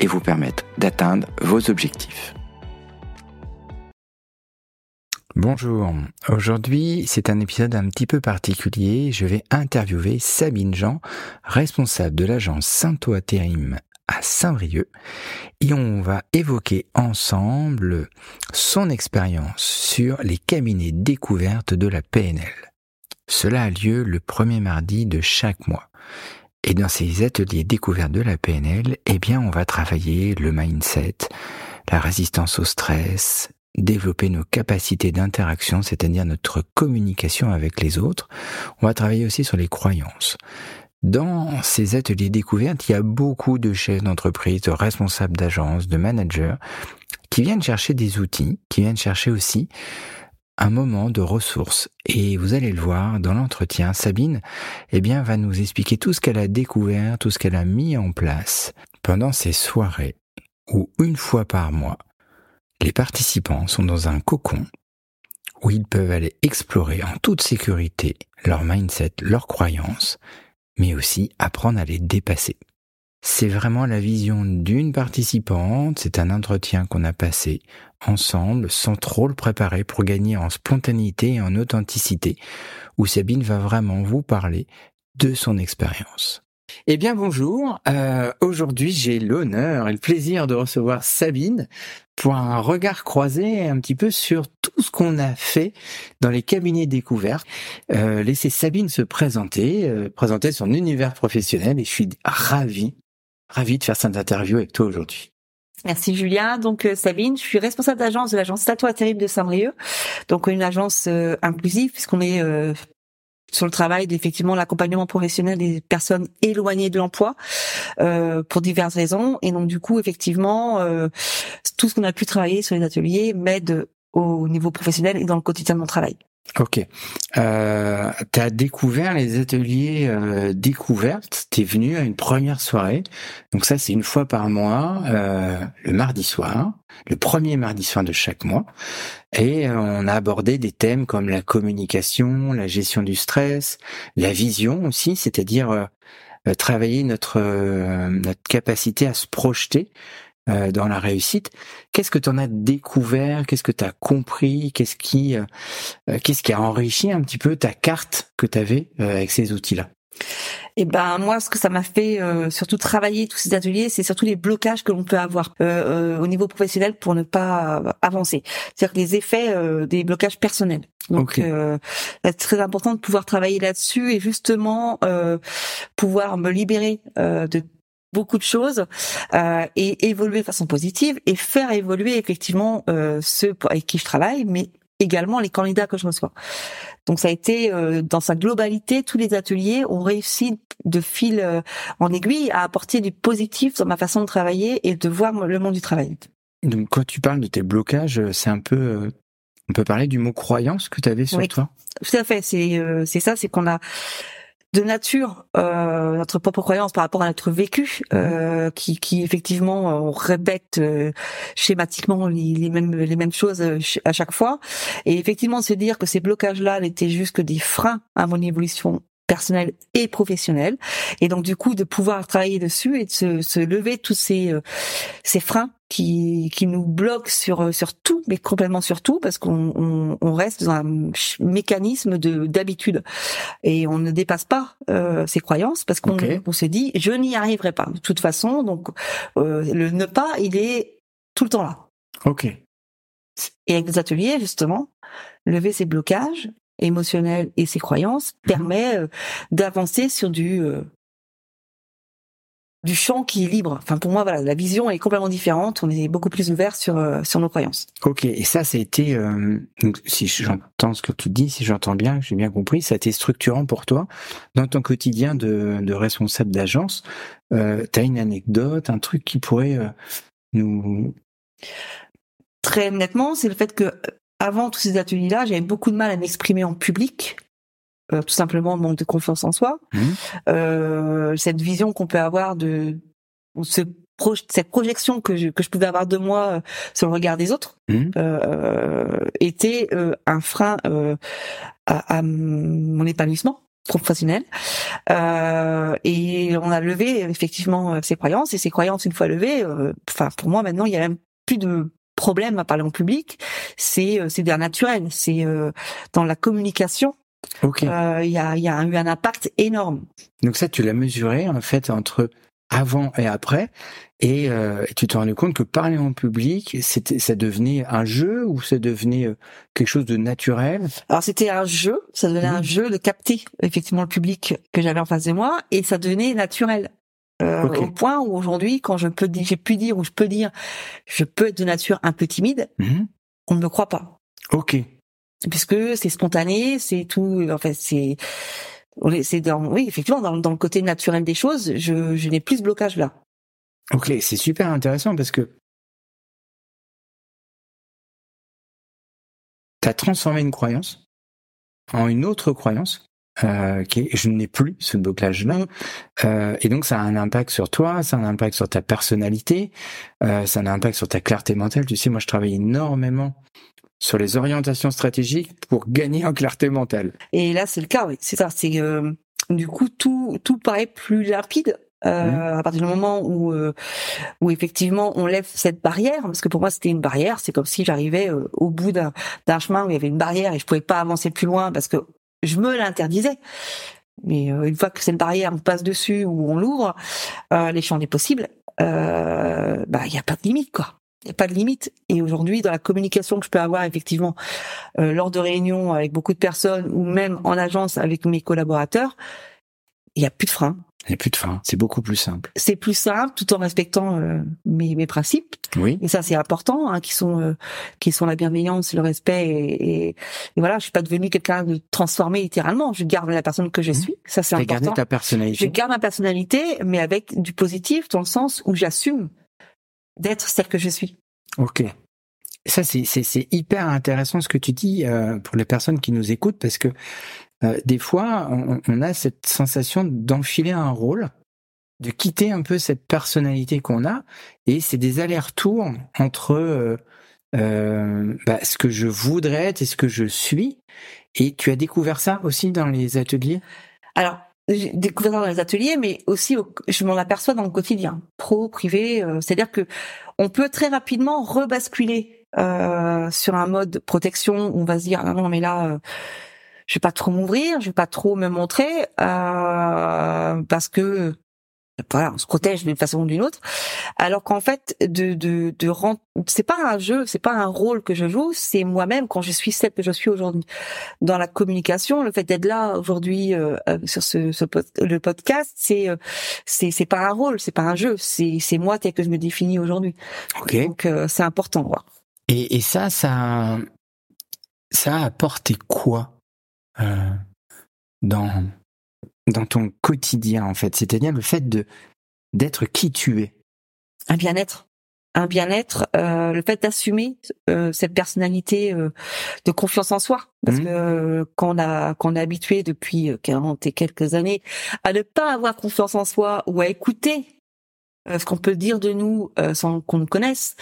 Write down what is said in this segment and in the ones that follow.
et vous permettre d'atteindre vos objectifs. Bonjour, aujourd'hui c'est un épisode un petit peu particulier. Je vais interviewer Sabine Jean, responsable de l'agence Sainto Intérim à Saint-Brieuc et on va évoquer ensemble son expérience sur les cabinets découvertes de la PNL. Cela a lieu le premier mardi de chaque mois. Et dans ces ateliers découverts de la PNL, eh bien, on va travailler le mindset, la résistance au stress, développer nos capacités d'interaction, c'est-à-dire notre communication avec les autres. On va travailler aussi sur les croyances. Dans ces ateliers découvertes, il y a beaucoup de chefs d'entreprise, de responsables d'agence, de managers qui viennent chercher des outils, qui viennent chercher aussi un moment de ressources. Et vous allez le voir dans l'entretien, Sabine, eh bien, va nous expliquer tout ce qu'elle a découvert, tout ce qu'elle a mis en place pendant ces soirées où une fois par mois, les participants sont dans un cocon où ils peuvent aller explorer en toute sécurité leur mindset, leurs croyances, mais aussi apprendre à les dépasser. C'est vraiment la vision d'une participante, c'est un entretien qu'on a passé ensemble sans trop le préparer pour gagner en spontanéité et en authenticité, où Sabine va vraiment vous parler de son expérience. Eh bien bonjour, euh, aujourd'hui j'ai l'honneur et le plaisir de recevoir Sabine pour un regard croisé un petit peu sur tout ce qu'on a fait dans les cabinets découverts. Euh, laissez Sabine se présenter, euh, présenter son univers professionnel et je suis ravi ravi de faire cette interview avec toi aujourd'hui. Merci Julien. Donc euh, Sabine, je suis responsable d'agence de l'agence Tatoua Terrible de Saint-Brieuc. Donc une agence euh, inclusive puisqu'on est euh, sur le travail d'effectivement l'accompagnement professionnel des personnes éloignées de l'emploi pour diverses raisons. Et donc du coup effectivement tout ce qu'on a pu travailler sur les ateliers m'aide au niveau professionnel et dans le quotidien de mon travail. Ok. Euh, tu as découvert les ateliers euh, découvertes, tu venu à une première soirée. Donc ça, c'est une fois par mois, euh, le mardi soir, le premier mardi soir de chaque mois. Et euh, on a abordé des thèmes comme la communication, la gestion du stress, la vision aussi, c'est-à-dire euh, travailler notre, notre capacité à se projeter euh, dans la réussite. Qu'est-ce que tu en as découvert? Qu'est-ce que tu as compris? Qu'est-ce qui, euh, euh, qu'est-ce qui a enrichi un petit peu ta carte que tu avais avec ces outils-là? Et eh ben moi, ce que ça m'a fait surtout travailler tous ces ateliers, c'est surtout les blocages que l'on peut avoir au niveau professionnel pour ne pas avancer. C'est-à-dire les effets des blocages personnels. Donc, c'est très important de pouvoir travailler là-dessus et justement pouvoir me libérer de beaucoup de choses euh, et évoluer de façon positive et faire évoluer effectivement euh, ceux avec qui je travaille, mais également les candidats que je reçois. Donc ça a été euh, dans sa globalité, tous les ateliers ont réussi de fil euh, en aiguille à apporter du positif dans ma façon de travailler et de voir le monde du travail. Donc quand tu parles de tes blocages, c'est un peu euh, on peut parler du mot croyance que tu avais sur toi? Tout à fait, c'est c'est ça, c'est qu'on a de nature euh, notre propre croyance par rapport à notre vécu, euh, qui, qui effectivement on répète euh, schématiquement les, mêmes les mêmes choses euh, à chaque fois, et effectivement se dire que ces blocages-là n'étaient juste que des freins à mon évolution personnelle et professionnelle, et donc du coup de pouvoir travailler dessus et de se, se lever tous ces ces freins qui, qui nous bloque sur sur tout, mais complètement sur tout, parce qu'on on, on reste dans un mécanisme de d'habitude et on ne dépasse pas euh, ses croyances parce qu'on on se dit je n'y arriverai pas de toute façon. Donc euh, le ne pas, il est tout le temps là. Ok. Et avec des ateliers justement, lever ses blocages émotionnels et ses croyances mhm. permet euh, d'avancer sur du euh, du champ qui est libre. Enfin, pour moi, voilà, la vision est complètement différente. On est beaucoup plus ouvert sur euh, sur nos croyances. Ok. Et ça, ça a été, euh, donc, si j'entends ce que tu dis, si j'entends bien, j'ai bien compris, ça a été structurant pour toi dans ton quotidien de, de responsable d'agence. Euh, T'as une anecdote, un truc qui pourrait euh, nous Très honnêtement, c'est le fait que avant tous ces ateliers-là, j'avais beaucoup de mal à m'exprimer en public. tout simplement manque de confiance en soi. Mmh. cette vision qu'on peut avoir de ce cette projection que je, que je pouvais avoir de moi euh, sur le regard des autres Mmh. euh, était euh, un frein euh, à, à mon épanouissement professionnel. Euh, et on a levé effectivement ces croyances et ces croyances une fois levées, euh, enfin pour moi maintenant il y a même plus de problème à parler en public. C'est c'est bien naturel. C'est dans la communication Ok. il y a il y a eu un impact énorme. Donc ça, tu l'as mesuré en fait entre avant et après, et, euh, et tu te rendu compte que parler en public, c'était, ça devenait un jeu ou ça devenait euh, quelque chose de naturel? Alors c'était un jeu, ça devenait un Mhm. jeu de capter effectivement le public que j'avais en face de moi et ça devenait naturel. Euh. Au point où aujourd'hui, quand je peux dire, j'ai pu dire ou je peux dire, je peux être de nature un peu timide, Mhm. on ne me croit pas, Ok. puisque c'est spontané, c'est tout. En fait, c'est c'est dans oui effectivement dans, dans le côté naturel des choses, je, je n'ai plus ce blocage là. Ok, c'est super intéressant parce que tu as transformé une croyance en une autre croyance euh, qui est je n'ai plus ce blocage-là. Euh, et donc ça a un impact sur toi, ça a un impact sur ta personnalité, euh, ça a un impact sur ta clarté mentale. Tu sais, moi je travaille énormément sur les orientations stratégiques pour gagner en clarté mentale. Et là, c'est le cas, oui. C'est ça. C'est euh, du coup tout tout paraît plus limpide euh, Mhm. à partir du moment où euh, où effectivement on lève cette barrière. Parce que pour moi, c'était une barrière. C'est comme si j'arrivais euh, au bout d'un d'un chemin où il y avait une barrière et je pouvais pas avancer plus loin parce que je me l'interdisais. Mais euh, une fois que cette barrière, on passe dessus ou on l'ouvre, euh, les champs des possibles, euh, bah il y a pas de limite quoi. Il n'y a pas de limite. Et aujourd'hui, dans la communication que je peux avoir effectivement euh, lors de réunions avec beaucoup de personnes ou même en agence avec mes collaborateurs, il n'y a plus de frein. Il n'y a plus de fin, c'est beaucoup plus simple. C'est plus simple tout en respectant euh, mes, mes principes. Oui. Et ça, c'est important, hein, qui sont euh, qui sont la bienveillance, le respect. Et, et, et voilà, je suis pas devenue quelqu'un de transformé littéralement. Je garde la personne que je Mhm. suis. Ça, c'est important. ta Je personnalité. garde ma personnalité, mais avec du positif, dans le sens où j'assume d'être celle que je suis. Ok. Ça, c'est hyper intéressant ce que tu dis euh, pour les personnes qui nous écoutent parce que euh, des fois, on, on a cette sensation d'enfiler un rôle, de quitter un peu cette personnalité qu'on a et c'est des allers-retours entre euh, euh, bah, ce que je voudrais être et ce que je suis. Et tu as découvert ça aussi dans les ateliers? Alors, j'ai découvert ça dans les ateliers, mais aussi au- je m'en aperçois dans le quotidien, pro, privé. euh, C'est-à-dire que on peut très rapidement rebasculer euh, sur un mode protection on va se dire ah non mais là euh, je vais pas trop m'ouvrir, je vais pas trop me montrer euh, parce que voilà, on se protège d'une façon ou d'une autre. Alors qu'en fait, de de de rent- c'est pas un jeu, c'est pas un rôle que je joue, c'est moi-même quand je suis celle que je suis aujourd'hui. Dans la communication, le fait d'être là aujourd'hui euh, euh, sur ce, ce pod- le podcast, c'est euh, c'est c'est pas un rôle, c'est pas un jeu, c'est c'est moi tel que je me définis aujourd'hui. Ok. Donc euh, c'est important. Quoi. Et, et ça, ça, ça a apporté quoi? Euh, dans dans ton quotidien en fait C'est-à-dire le fait de d'être qui tu es. Un bien-être. Un bien-être, euh, le fait d'assumer euh, cette personnalité euh, de confiance en soi, parce Mhm. que euh, quand on a qu'on est habitué depuis euh, 40 et quelques années à ne pas avoir confiance en soi ou à écouter euh, ce qu'on peut dire de nous euh, sans qu'on nous connaisse,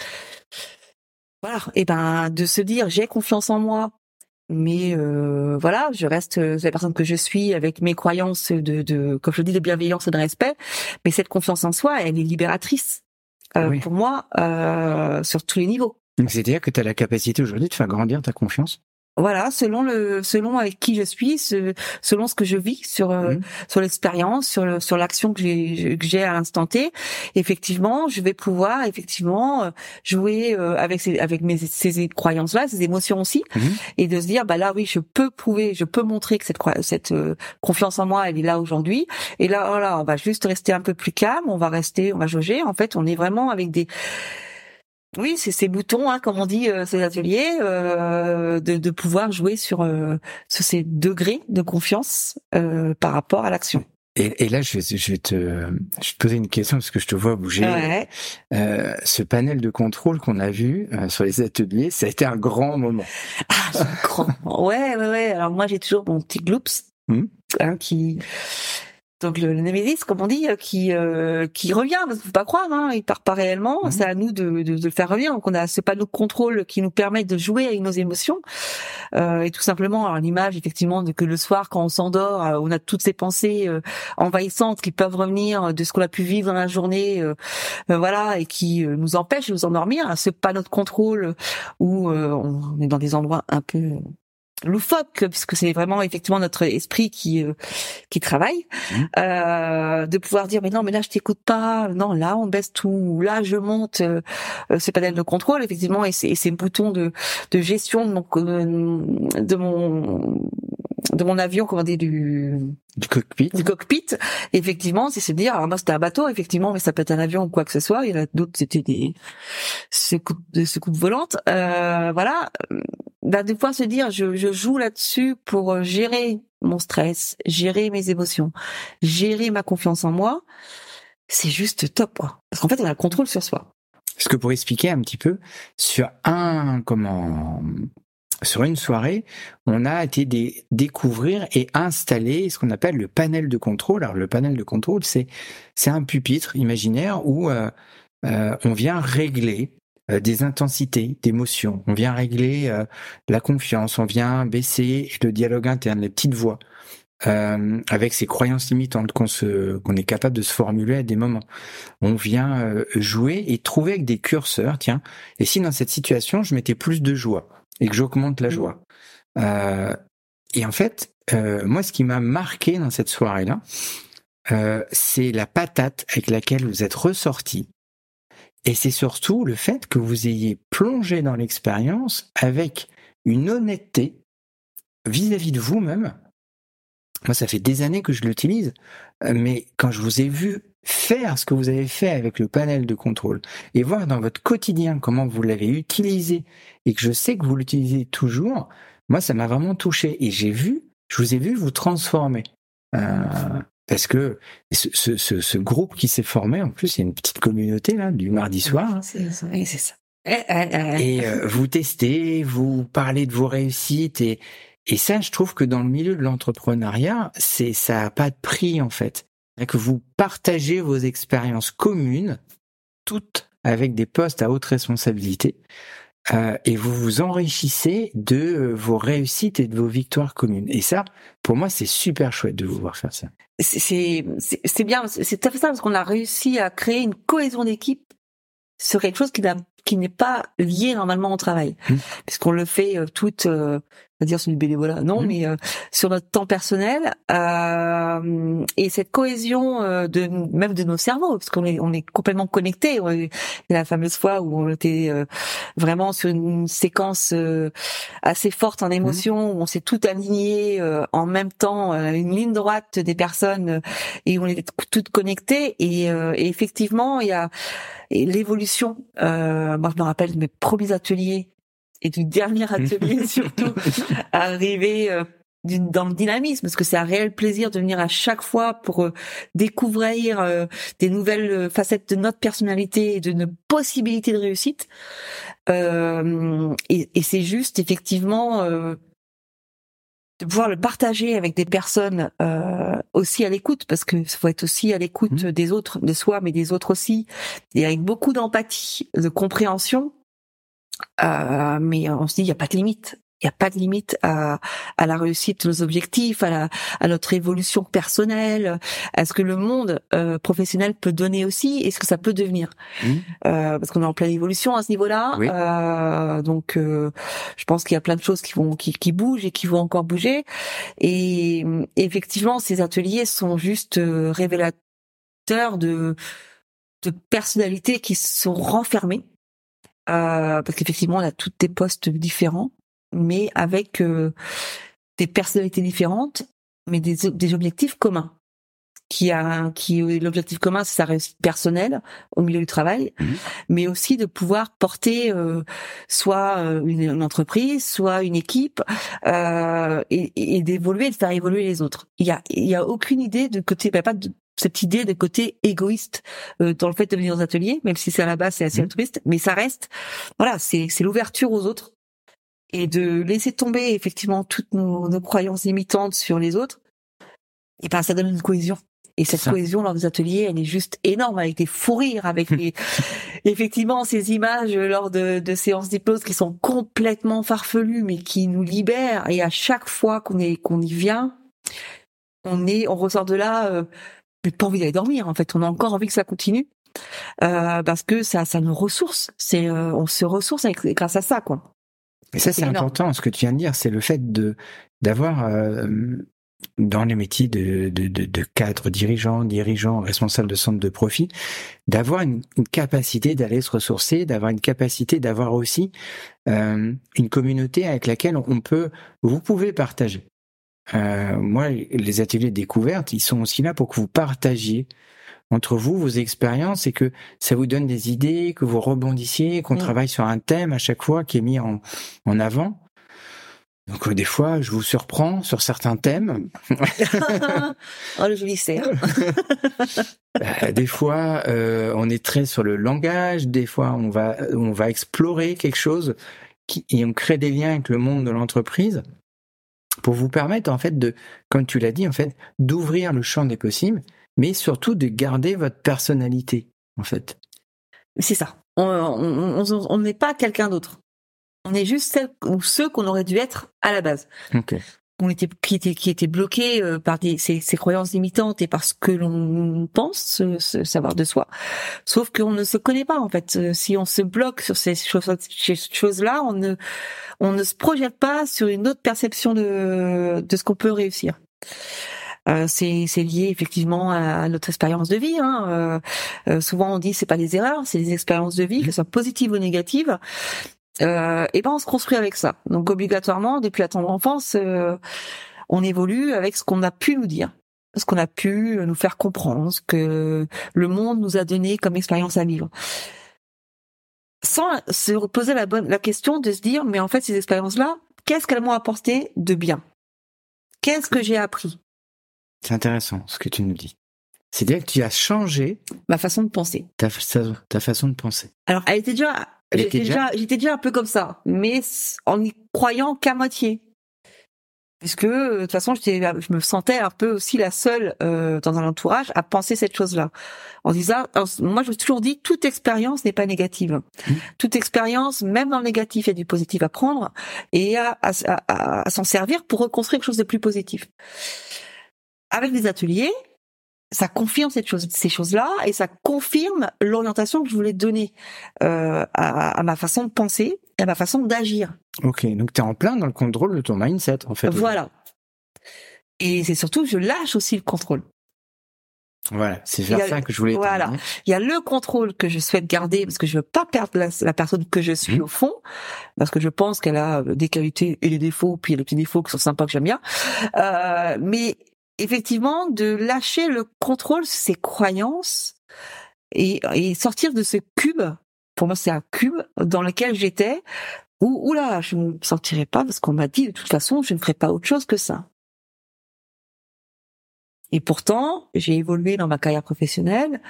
voilà, et ben de se dire j'ai confiance en moi, mais euh, voilà, je reste euh, la personne que je suis avec mes croyances de, de comme je dis, de bienveillance et de respect, mais cette confiance en soi, elle est libératrice euh, Oui. pour moi euh, sur tous les niveaux. Donc c'est-à-dire que tu as la capacité aujourd'hui de faire grandir ta confiance? Voilà, selon le selon avec qui je suis, ce- selon ce que je vis sur euh, Mhm. sur l'expérience, sur le, sur l'action que j'ai que j'ai à l'instant T, effectivement, je vais pouvoir effectivement euh, jouer euh, avec ces avec mes ces croyances là, ces émotions aussi, Mhm. et de se dire bah là oui, je peux prouver, je peux montrer que cette cette euh, confiance en moi, elle est là aujourd'hui. Et là voilà, on va juste rester un peu plus calme, on va rester, on va jauger. En fait, on est vraiment avec des oui, c'est ces boutons, hein, comme on dit, euh, ces ateliers, euh, de, de pouvoir jouer sur, euh, sur ces degrés de confiance par rapport à l'action. Et, et, là, je vais, je vais, te, je vais te poser une question parce que je te vois bouger. Ouais. Euh, ce panel de contrôle qu'on a vu euh, sur les ateliers, ça a été un grand moment. Ah, grand. ouais, ouais, ouais. Alors moi, j'ai toujours mon petit gloops Hmm. hein, qui donc le, le Némésis, comme on dit, euh, qui euh, qui revient, parce faut pas croire, hein, il part pas réellement. Mhm. C'est à nous de, de, de le faire revenir. Donc on a ce panneau de contrôle qui nous permet de jouer avec nos émotions Euh, et tout simplement, alors l'image effectivement de que le soir quand on s'endort, euh, on a toutes ces pensées euh, envahissantes qui peuvent revenir de ce qu'on a pu vivre dans la journée, euh, euh, voilà, et qui euh, nous empêchent de nous endormir. Ce panneau de contrôle où euh, on est dans des endroits un peu loufoque puisque c'est vraiment effectivement notre esprit qui euh, qui travaille Mhm. euh, de pouvoir dire mais non mais là je t'écoute pas non là on baisse tout là je monte euh, euh, ces panels de contrôle effectivement et ces, et ces boutons de de gestion de mon de mon de mon avion comment dire du Du cockpit. du cockpit, effectivement, c'est se dire, alors moi c'était un bateau, effectivement, mais ça peut être un avion ou quoi que ce soit. Il y en a d'autres, c'était des secoupes, des secoupes volantes. Euh, voilà, bah, de pouvoir se dire, je, je joue là-dessus pour euh, gérer mon stress, gérer mes émotions, gérer ma confiance en moi. C'est juste top, quoi. Parce qu'en fait, on a le contrôle sur soi. Parce que pour expliquer un petit peu, sur un, comment, sur une soirée, on a été dé- découvrir et installer ce qu'on appelle le panel de contrôle. Alors le panel de contrôle, c'est c'est un pupitre imaginaire où euh, euh, on vient régler des intensités d'émotions, on vient régler euh, la confiance, on vient baisser le dialogue interne, les petites voix. euh, avec ces croyances limitantes qu'on se qu'on est capable de se formuler à des moments. On vient euh, jouer et trouver avec des curseurs, tiens, et si dans cette situation je mettais plus de joie et que j'augmente la joie. Euh, et en fait, euh, moi, ce qui m'a marqué dans cette soirée-là, euh, c'est la patate avec laquelle vous êtes ressorti. Et c'est surtout le fait que vous ayez plongé dans l'expérience avec une honnêteté vis-à-vis de vous-même. Moi, ça fait des années que je l'utilise, mais quand je vous ai vu faire ce que vous avez fait avec le panel de contrôle et voir dans votre quotidien comment vous l'avez utilisé et que je sais que vous l'utilisez toujours, moi, ça m'a vraiment touché et j'ai vu, je vous ai vu vous transformer. Euh, parce que ce, ce, ce, ce groupe qui s'est formé, en plus, il y a une petite communauté là du mardi soir. C'est ça. oui, c'est ça. Eh, eh, eh. Et euh, vous testez, vous parlez de vos réussites et et ça, je trouve que dans le milieu de l'entrepreneuriat, c'est ça a pas de prix en fait. Que vous partagez vos expériences communes, toutes avec des postes à haute responsabilité, euh, et vous vous enrichissez de euh, vos réussites et de vos victoires communes. Et ça, pour moi, c'est super chouette de vous voir faire ça. c'est bien, c'est tout à fait ça parce qu'on a réussi à créer une cohésion d'équipe sur quelque chose qui n'a qui n'est pas lié normalement au travail, Mm. puisqu'on le fait euh, toute, euh, va dire sur du bénévolat, non, Mm. mais euh, sur notre temps personnel euh, et cette cohésion euh, de même de nos cerveaux, parce qu'on est on est complètement connectés. On est- Il y a la fameuse fois où on était euh, vraiment sur une séquence euh, assez forte en émotion, où on s'est tout aligné euh, en même temps, une ligne droite des personnes euh, et on est toutes connectées et, euh, et effectivement il y a l'évolution. Euh, moi je me rappelle de mes premiers ateliers et du dernier atelier surtout arrivé euh, dans le dynamisme parce que c'est un réel plaisir de venir à chaque fois pour euh, découvrir euh, des nouvelles euh, facettes de notre personnalité et de nos possibilités de réussite Euh, et, et c'est juste effectivement euh, de pouvoir le partager avec des personnes euh, aussi à l'écoute parce que faut être aussi à l'écoute Mhm. des autres de soi mais des autres aussi et avec beaucoup d'empathie de compréhension euh, mais on se dit il y a pas de limite il y a pas de limite à, à la réussite de nos objectifs à la à notre évolution personnelle à ce que le monde euh, professionnel peut donner aussi et ce que ça peut devenir Mhm. euh, parce qu'on est en pleine évolution à ce niveau-là. Oui. Euh, donc, euh, je pense qu'il y a plein de choses qui vont qui, qui bougent et qui vont encore bouger. Et, et effectivement, ces ateliers sont juste euh, révélateurs de de personnalités qui sont renfermées. Euh, parce qu'effectivement, on a toutes des postes différents, mais avec euh, des personnalités différentes, mais des, des objectifs communs. qui a qui l'objectif commun c'est sa réussite personnelle au milieu du travail, Mhm. mais aussi de pouvoir porter euh, soit euh, une, une entreprise, soit une équipe euh, et, et d'évoluer, de faire évoluer les autres. Il y a il y a aucune idée de côté, bah, pas de cette idée de côté égoïste euh, dans le fait de venir aux ateliers, même si c'est à la base c'est assez Mhm. altruiste, mais ça reste voilà c'est c'est l'ouverture aux autres et de laisser tomber effectivement toutes nos, nos croyances limitantes sur les autres. Et ben ça donne une cohésion. Et cette Ça. cohésion lors des ateliers, elle est juste énorme avec des fous rires, avec les, effectivement ces images lors de, de séances d'hypnose qui sont complètement farfelues, mais qui nous libèrent. Et à chaque fois qu'on est qu'on y vient, on est, on ressort de là, euh, mais pas envie d'aller dormir. En fait, on a encore envie que ça continue euh, parce que ça, ça nous ressource. C'est, euh, on se ressource avec, grâce à ça, quoi. Et ça, c'est important, ce que tu viens de dire, c'est le fait de d'avoir euh, dans les métiers de, de, de, de cadre dirigeant, dirigeant, responsable de centre de profit, d'avoir une, une capacité d'aller se ressourcer, d'avoir une capacité d'avoir aussi euh, une communauté avec laquelle on peut, vous pouvez partager. Euh, moi, les ateliers de découverte, ils sont aussi là pour que vous partagiez entre vous vos expériences et que ça vous donne des idées, que vous rebondissiez, qu'on Mm. travaille sur un thème à chaque fois qui est mis en, en avant. Donc euh, des fois, je vous surprends sur certains thèmes. oh, le joli cerf. Euh, des fois, euh, on est très sur le langage. Des fois, on va on va explorer quelque chose qui, et on crée des liens avec le monde de l'entreprise pour vous permettre en fait de, comme tu l'as dit en fait, d'ouvrir le champ des possibles, mais surtout de garder votre personnalité en fait. C'est ça. On n'est pas quelqu'un d'autre. On est juste celle ou ceux qu'on aurait dû être à la base. On était qui était qui était bloqué euh, par des ces, ces croyances limitantes et par ce que l'on pense, ce, ce savoir de soi. Sauf qu'on ne se connaît pas en fait. Euh, Si on se bloque sur ces choses ces choses-là, on ne on ne se projette pas sur une autre perception de de ce qu'on peut réussir. Euh, c'est c'est lié effectivement à notre expérience de vie. Hein. Euh, euh, souvent on dit c'est pas des erreurs, c'est des expériences de vie, qu'elles soient positives ou négatives. Euh, et ben on se construit avec ça. Donc obligatoirement depuis la tendre enfance, euh, on évolue avec ce qu'on a pu nous dire, ce qu'on a pu nous faire comprendre, ce que le monde nous a donné comme expérience à vivre. Sans se poser la bonne la question de se dire mais en fait ces expériences-là, qu'est-ce qu'elles m'ont apporté de bien? Qu'est-ce que j'ai appris? C'est intéressant ce que tu nous dis. C'est-à-dire que tu as changé Ma façon de penser. ta, fa- ta façon de penser. Alors, elle était déjà, j'étais déjà, j'étais déjà un peu comme ça, mais en y croyant qu'à moitié. Puisque, euh, de toute façon, j'étais, je me sentais un peu aussi la seule euh, dans un entourage à penser cette chose-là. En disant, moi, je me suis toujours dit, toute expérience n'est pas négative. Mhm. Toute expérience, même dans le négatif, il y a du positif à prendre et à, à, à- à s'en servir pour reconstruire quelque chose de plus positif. Avec les ateliers, ça confirme cette chose, ces choses-là et ça confirme l'orientation que je voulais donner euh, à, à ma façon de penser et à ma façon d'agir. Ok, donc tu es en plein dans le contrôle de ton mindset en fait. Voilà. Et c'est surtout, je lâche aussi le contrôle. Voilà, c'est vers ça que je voulais. voilà. Il y a le contrôle que je souhaite garder parce que je veux pas perdre la, la personne que je suis Mhm. au fond, parce que je pense qu'elle a euh, des qualités et des défauts, puis il y a des petits défauts qui sont sympas que j'aime bien. Euh, mais effectivement, de lâcher le contrôle sur ses croyances et, et sortir de ce cube. Pour moi, c'est un cube dans lequel j'étais. Où, où là, je ne sortirai pas parce qu'on m'a dit de toute façon, je ne ferai pas autre chose que ça. Et pourtant, j'ai évolué dans ma carrière professionnelle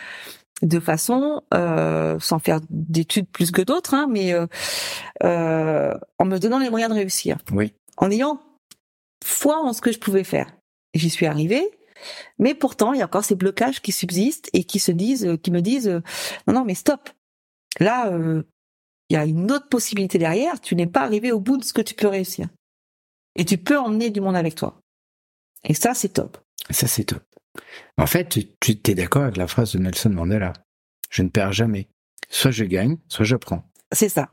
de façon, euh, sans faire d'études plus que d'autres, hein, mais euh, euh, en me donnant les moyens de réussir, Oui. en ayant foi en ce que je pouvais faire. J'y suis arrivée, mais pourtant, il y a encore ces blocages qui subsistent et qui se disent, euh, qui me disent, euh, non, non, mais stop. Là, euh, il y a une autre possibilité derrière. Tu n'es pas arrivé au bout de ce que tu peux réussir. Et tu peux emmener du monde avec toi. Et ça, c'est top. Ça, c'est top. En fait, tu, tu t'es d'accord avec la phrase de Nelson Mandela. Je ne perds jamais. Soit je gagne, soit j'apprends. C'est ça.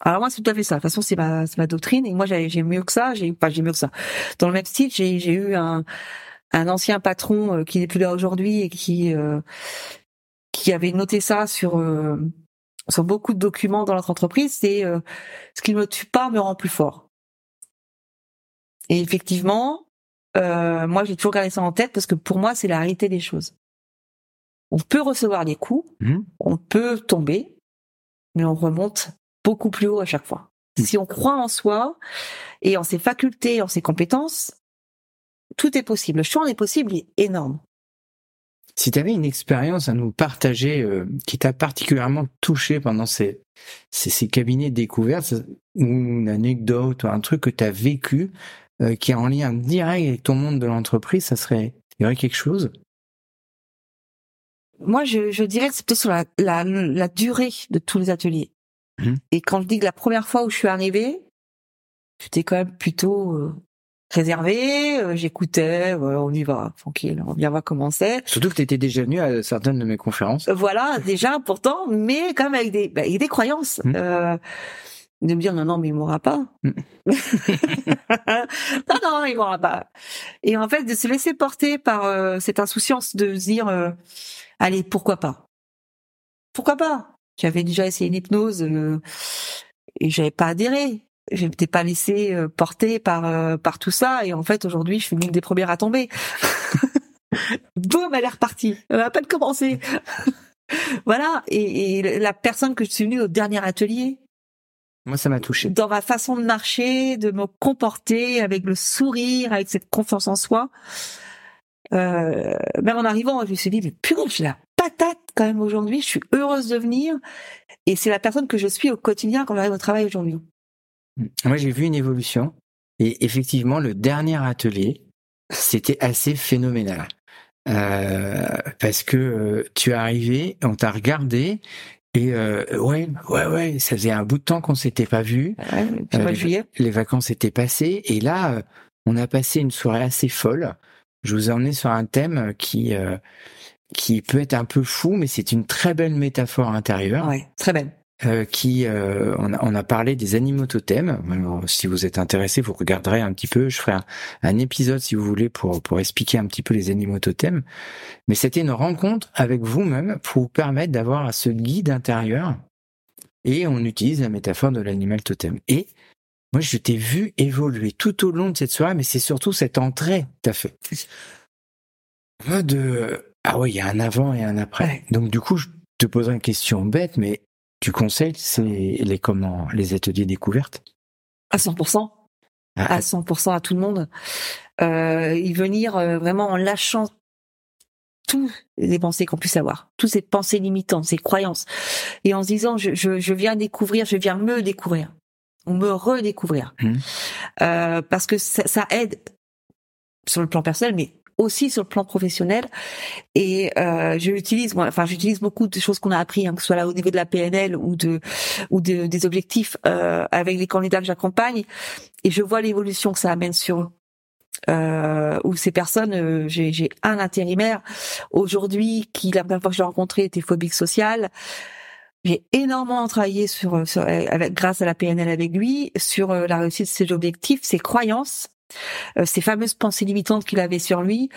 Alors moi, c'est tout à fait ça. De toute façon, c'est ma, ma doctrine. Et moi, j'ai mieux que ça. J'ai pas, j'ai mieux que ça. Dans le même style, j'ai j'ai eu un, un ancien patron euh, qui n'est plus là aujourd'hui et qui euh, qui avait noté ça sur euh, sur beaucoup de documents dans notre entreprise. C'est euh, ce qui ne me tue pas me rend plus fort. Et effectivement, euh, moi j'ai toujours gardé ça en tête parce que pour moi c'est la réalité des choses. On peut recevoir des coups, Mmh. on peut tomber, mais on remonte beaucoup plus haut à chaque fois. Mmh. Si on croit en soi et en ses facultés, en ses compétences, tout est possible. Le champ des possibles est énorme. Si tu avais une expérience à nous partager euh, qui t'a particulièrement touché pendant ces, ces, ces cabinets découvertes, ou une anecdote ou un truc que tu as vécu euh, qui est en lien direct avec ton monde de l'entreprise, ça serait, il y aurait quelque chose? Moi, je, je dirais que c'est plutôt sur la, la, la durée de tous les ateliers. Mhm. Et quand je dis que la première fois où je suis arrivée, j'étais quand même plutôt euh, réservée, euh, j'écoutais, euh, on y va, tranquille, on vient voir comment c'est. Surtout que tu étais déjà venu à certaines de mes conférences. Euh, Voilà, déjà, pourtant, mais quand même avec des, bah, avec des croyances. Mhm. Euh, de me dire non non mais il mourra pas Mhm. non non il mourra pas et en fait de se laisser porter par euh, cette insouciance de se dire euh, allez pourquoi pas? Pourquoi pas? J'avais déjà essayé une hypnose euh, et j'avais pas adhéré. Je m'étais pas laissé euh, porter par euh, par tout ça. Et en fait aujourd'hui je suis l'une des premières à tomber. Boum elle est repartie. Elle a pas de commencer. Voilà. Et, et la personne que je suis venue au dernier atelier Moi, ça m'a touché. dans ma façon de marcher, de me comporter avec le sourire, avec cette confiance en soi. Euh, même en arrivant, je me suis dit, mais purée, j'ai la patate quand même aujourd'hui, je suis heureuse de venir. Et c'est la personne que je suis au quotidien quand j'arrive au travail aujourd'hui. Moi, j'ai vu une évolution. Et effectivement, le dernier atelier, c'était assez phénoménal. Euh, parce que euh, tu es arrivé, on t'a regardé, et euh, ouais, ouais, ouais, ça faisait un bout de temps qu'on s'était pas vu. Ouais, les, juillet. les vacances étaient passées, et là, on a passé une soirée assez folle. Je vous ai emmené sur un thème qui qui peut être un peu fou, mais c'est une très belle métaphore intérieure. Ouais, très belle. euh, qui euh, on, a, on a parlé des animaux totems. Alors, si vous êtes intéressé, vous regarderez un petit peu. Je ferai un, un épisode si vous voulez pour pour expliquer un petit peu les animaux totems. Mais c'était une rencontre avec vous-même pour vous permettre d'avoir ce guide intérieur. Et on utilise la métaphore de l'animal totem. Et moi, je t'ai vu évoluer tout au long de cette soirée, mais c'est surtout cette entrée que t'as fait. En mode, euh, ah ouais, il y a un avant et un après. Donc du coup, je te poserai une question bête, mais tu conseilles c'est les comment les ateliers découvertes? À 100%. Ah, À 100% à tout le monde. Euh, y venir euh, vraiment en lâchant toutes les pensées qu'on puisse avoir, toutes ces pensées limitantes, ces croyances, et en se disant je, je, je viens découvrir, je viens me découvrir, ou me redécouvrir, Mhm. Euh, parce que ça, ça aide sur le plan personnel, mais aussi sur le plan professionnel. Et euh, je l'utilise, moi, enfin j'utilise beaucoup de choses qu'on a appris, hein, que ce soit là au niveau de la PNL ou de ou de- des objectifs euh, avec les candidats que j'accompagne, et je vois l'évolution que ça amène sur eux euh, où ces personnes, euh, j'ai un intérimaire aujourd'hui qui la première fois que je l'ai rencontré était phobique social. J'ai énormément travaillé sur, sur avec, grâce à la PNL avec lui sur euh, la réussite de ses objectifs, ses croyances, ces fameuses pensées limitantes qu'il avait sur lui.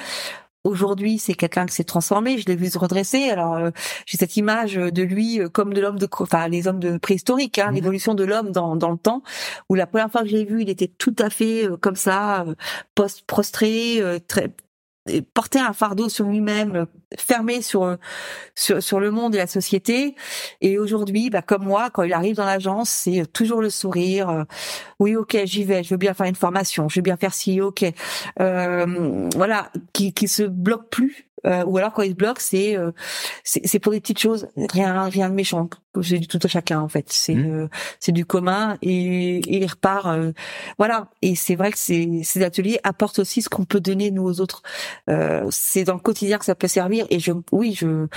Aujourd'hui, c'est quelqu'un qui s'est transformé. Je l'ai vu se redresser. Alors, euh, j'ai cette image de lui euh, comme de l'homme de, enfin, les hommes de préhistorique, hein, Mhm. l'évolution de l'homme dans, dans le temps. Où la première fois que je l'ai vu, il était tout à fait euh, comme ça, euh, post prostré, euh, très porter un fardeau sur lui-même, fermé sur sur sur le monde et la société. Et aujourd'hui, bah, comme moi, quand il arrive dans l'agence, c'est toujours le sourire. euh, oui, ok, j'y vais. Je veux bien faire une formation. Je veux bien faire ci, ok. Euh, voilà, qui qui se bloque plus. Euh, ou alors quand il se bloque, c'est euh, c'est c'est pour des petites choses, rien rien de méchant. C'est du tout à chacun en fait. C'est Mhm. euh, c'est du commun et, et il repart. euh, voilà. Et c'est vrai que ces ces ateliers apportent aussi ce qu'on peut donner nous aux autres. Euh, c'est dans le quotidien que ça peut servir. Et je oui, je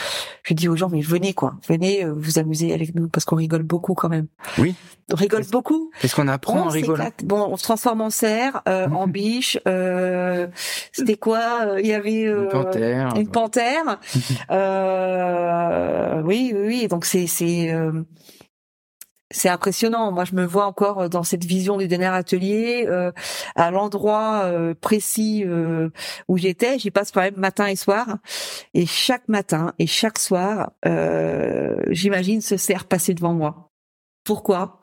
je dis aux gens mais venez quoi, venez euh, vous amuser avec nous parce qu'on rigole beaucoup quand même. Oui. On rigole beaucoup. Qu'est-ce qu'on apprend en On rigolant s'éclate. Bon, on se transforme en cerf, euh, en biche. Euh, C'était quoi Il y avait euh, Une panthère. Une panthère. Euh, oui, oui, oui. Donc c'est c'est euh, c'est impressionnant. Moi, je me vois encore dans cette vision du dernier atelier, euh, à l'endroit euh, précis euh, où j'étais. J'y passe quand même matin et soir, et chaque matin et chaque soir, euh, j'imagine ce cerf passer devant moi. Pourquoi?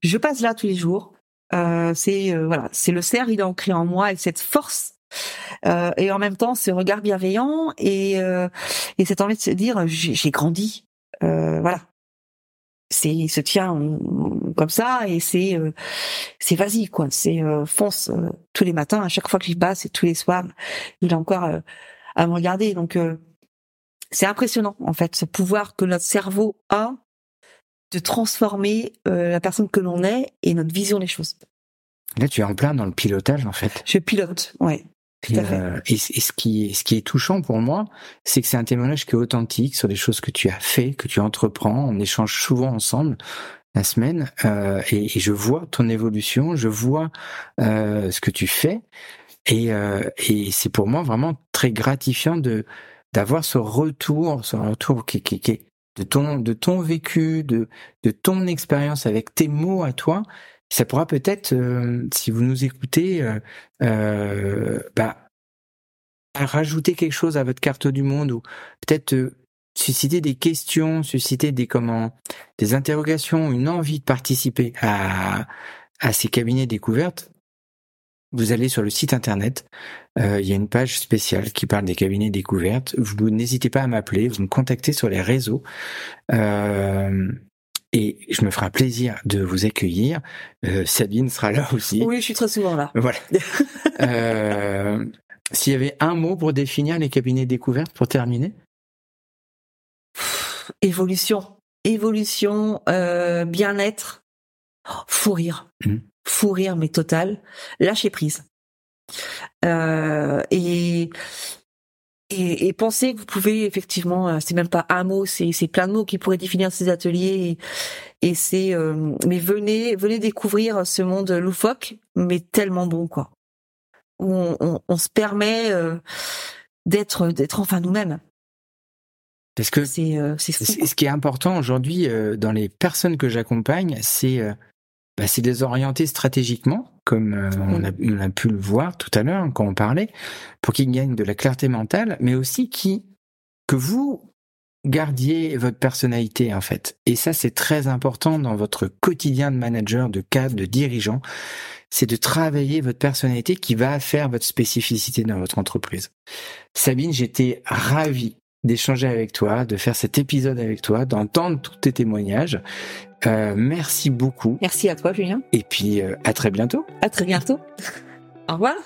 Je passe là tous les jours. Euh, c'est euh, voilà, c'est le cerf, il est ancré en moi avec cette force Euh, et en même temps, ce regard bienveillant et, euh, et cette envie de se dire, j'ai grandi. Euh, voilà. C'est, il se tient comme ça et c'est, euh, c'est vas-y quoi. C'est euh, fonce tous les matins. À chaque fois que j'y passe et tous les soirs, il est encore à me regarder. Donc c'est impressionnant en fait ce pouvoir que notre cerveau a de transformer la personne que l'on est et notre vision des choses. Là, tu es en plein dans le pilotage, en fait. Je pilote, ouais. Et, euh, et, ce qui est, ce qui est touchant pour moi, c'est que c'est un témoignage qui est authentique sur des choses que tu as fait, que tu entreprends. On échange souvent ensemble la semaine, euh, et, et, je vois ton évolution, je vois euh, ce que tu fais, et, euh, et c'est pour moi vraiment très gratifiant de d'avoir ce retour, ce retour qui, qui, qui de ton de ton vécu, de de ton expérience avec tes mots à toi, ça pourra peut-être, euh, si vous nous écoutez, euh, euh, bah, rajouter quelque chose à votre carte du monde ou peut-être euh, susciter des questions, susciter des comment, des interrogations, une envie de participer à, à ces cabinets découvertes. Vous allez sur le site internet, il y a une page spéciale qui parle des cabinets découvertes. Vous n'hésitez pas à m'appeler, vous me contactez sur les réseaux. Euh, et je me ferai un plaisir de vous accueillir. Euh, Sabine sera là aussi. Oui, je suis très souvent là. Voilà. euh, S'il y avait un mot pour définir les cabinets découvertes pour terminer? Évolution. Évolution, euh, bien-être, fou rire. Mmh. Fou rire, mais total. Lâcher prise. Et et, et penser que vous pouvez effectivement, euh, c'est même pas un mot, c'est c'est plein de mots qui pourraient définir ces ateliers. Et, et c'est, euh, mais venez venez découvrir ce monde loufoque, mais tellement bon quoi, où on, on, on se permet euh, d'être d'être enfin nous-mêmes. Parce que c'est c'est ce qui est important aujourd'hui dans les personnes que j'accompagne, c'est bah, c'est de les orienter stratégiquement, comme euh, on, a, on, a, pu le voir tout à l'heure quand on parlait, pour qu'ils gagnent de la clarté mentale, mais aussi qui que vous gardiez votre personnalité en fait. Et ça c'est très important dans votre quotidien de manager, de cadre, de dirigeant, c'est de travailler votre personnalité qui va faire votre spécificité dans votre entreprise. Sabine, j'étais ravi d'échanger avec toi, de faire cet épisode avec toi, d'entendre tous tes témoignages. Euh, merci beaucoup. Merci à toi, Julien. Et puis, euh, à très bientôt. À très bientôt. Au revoir.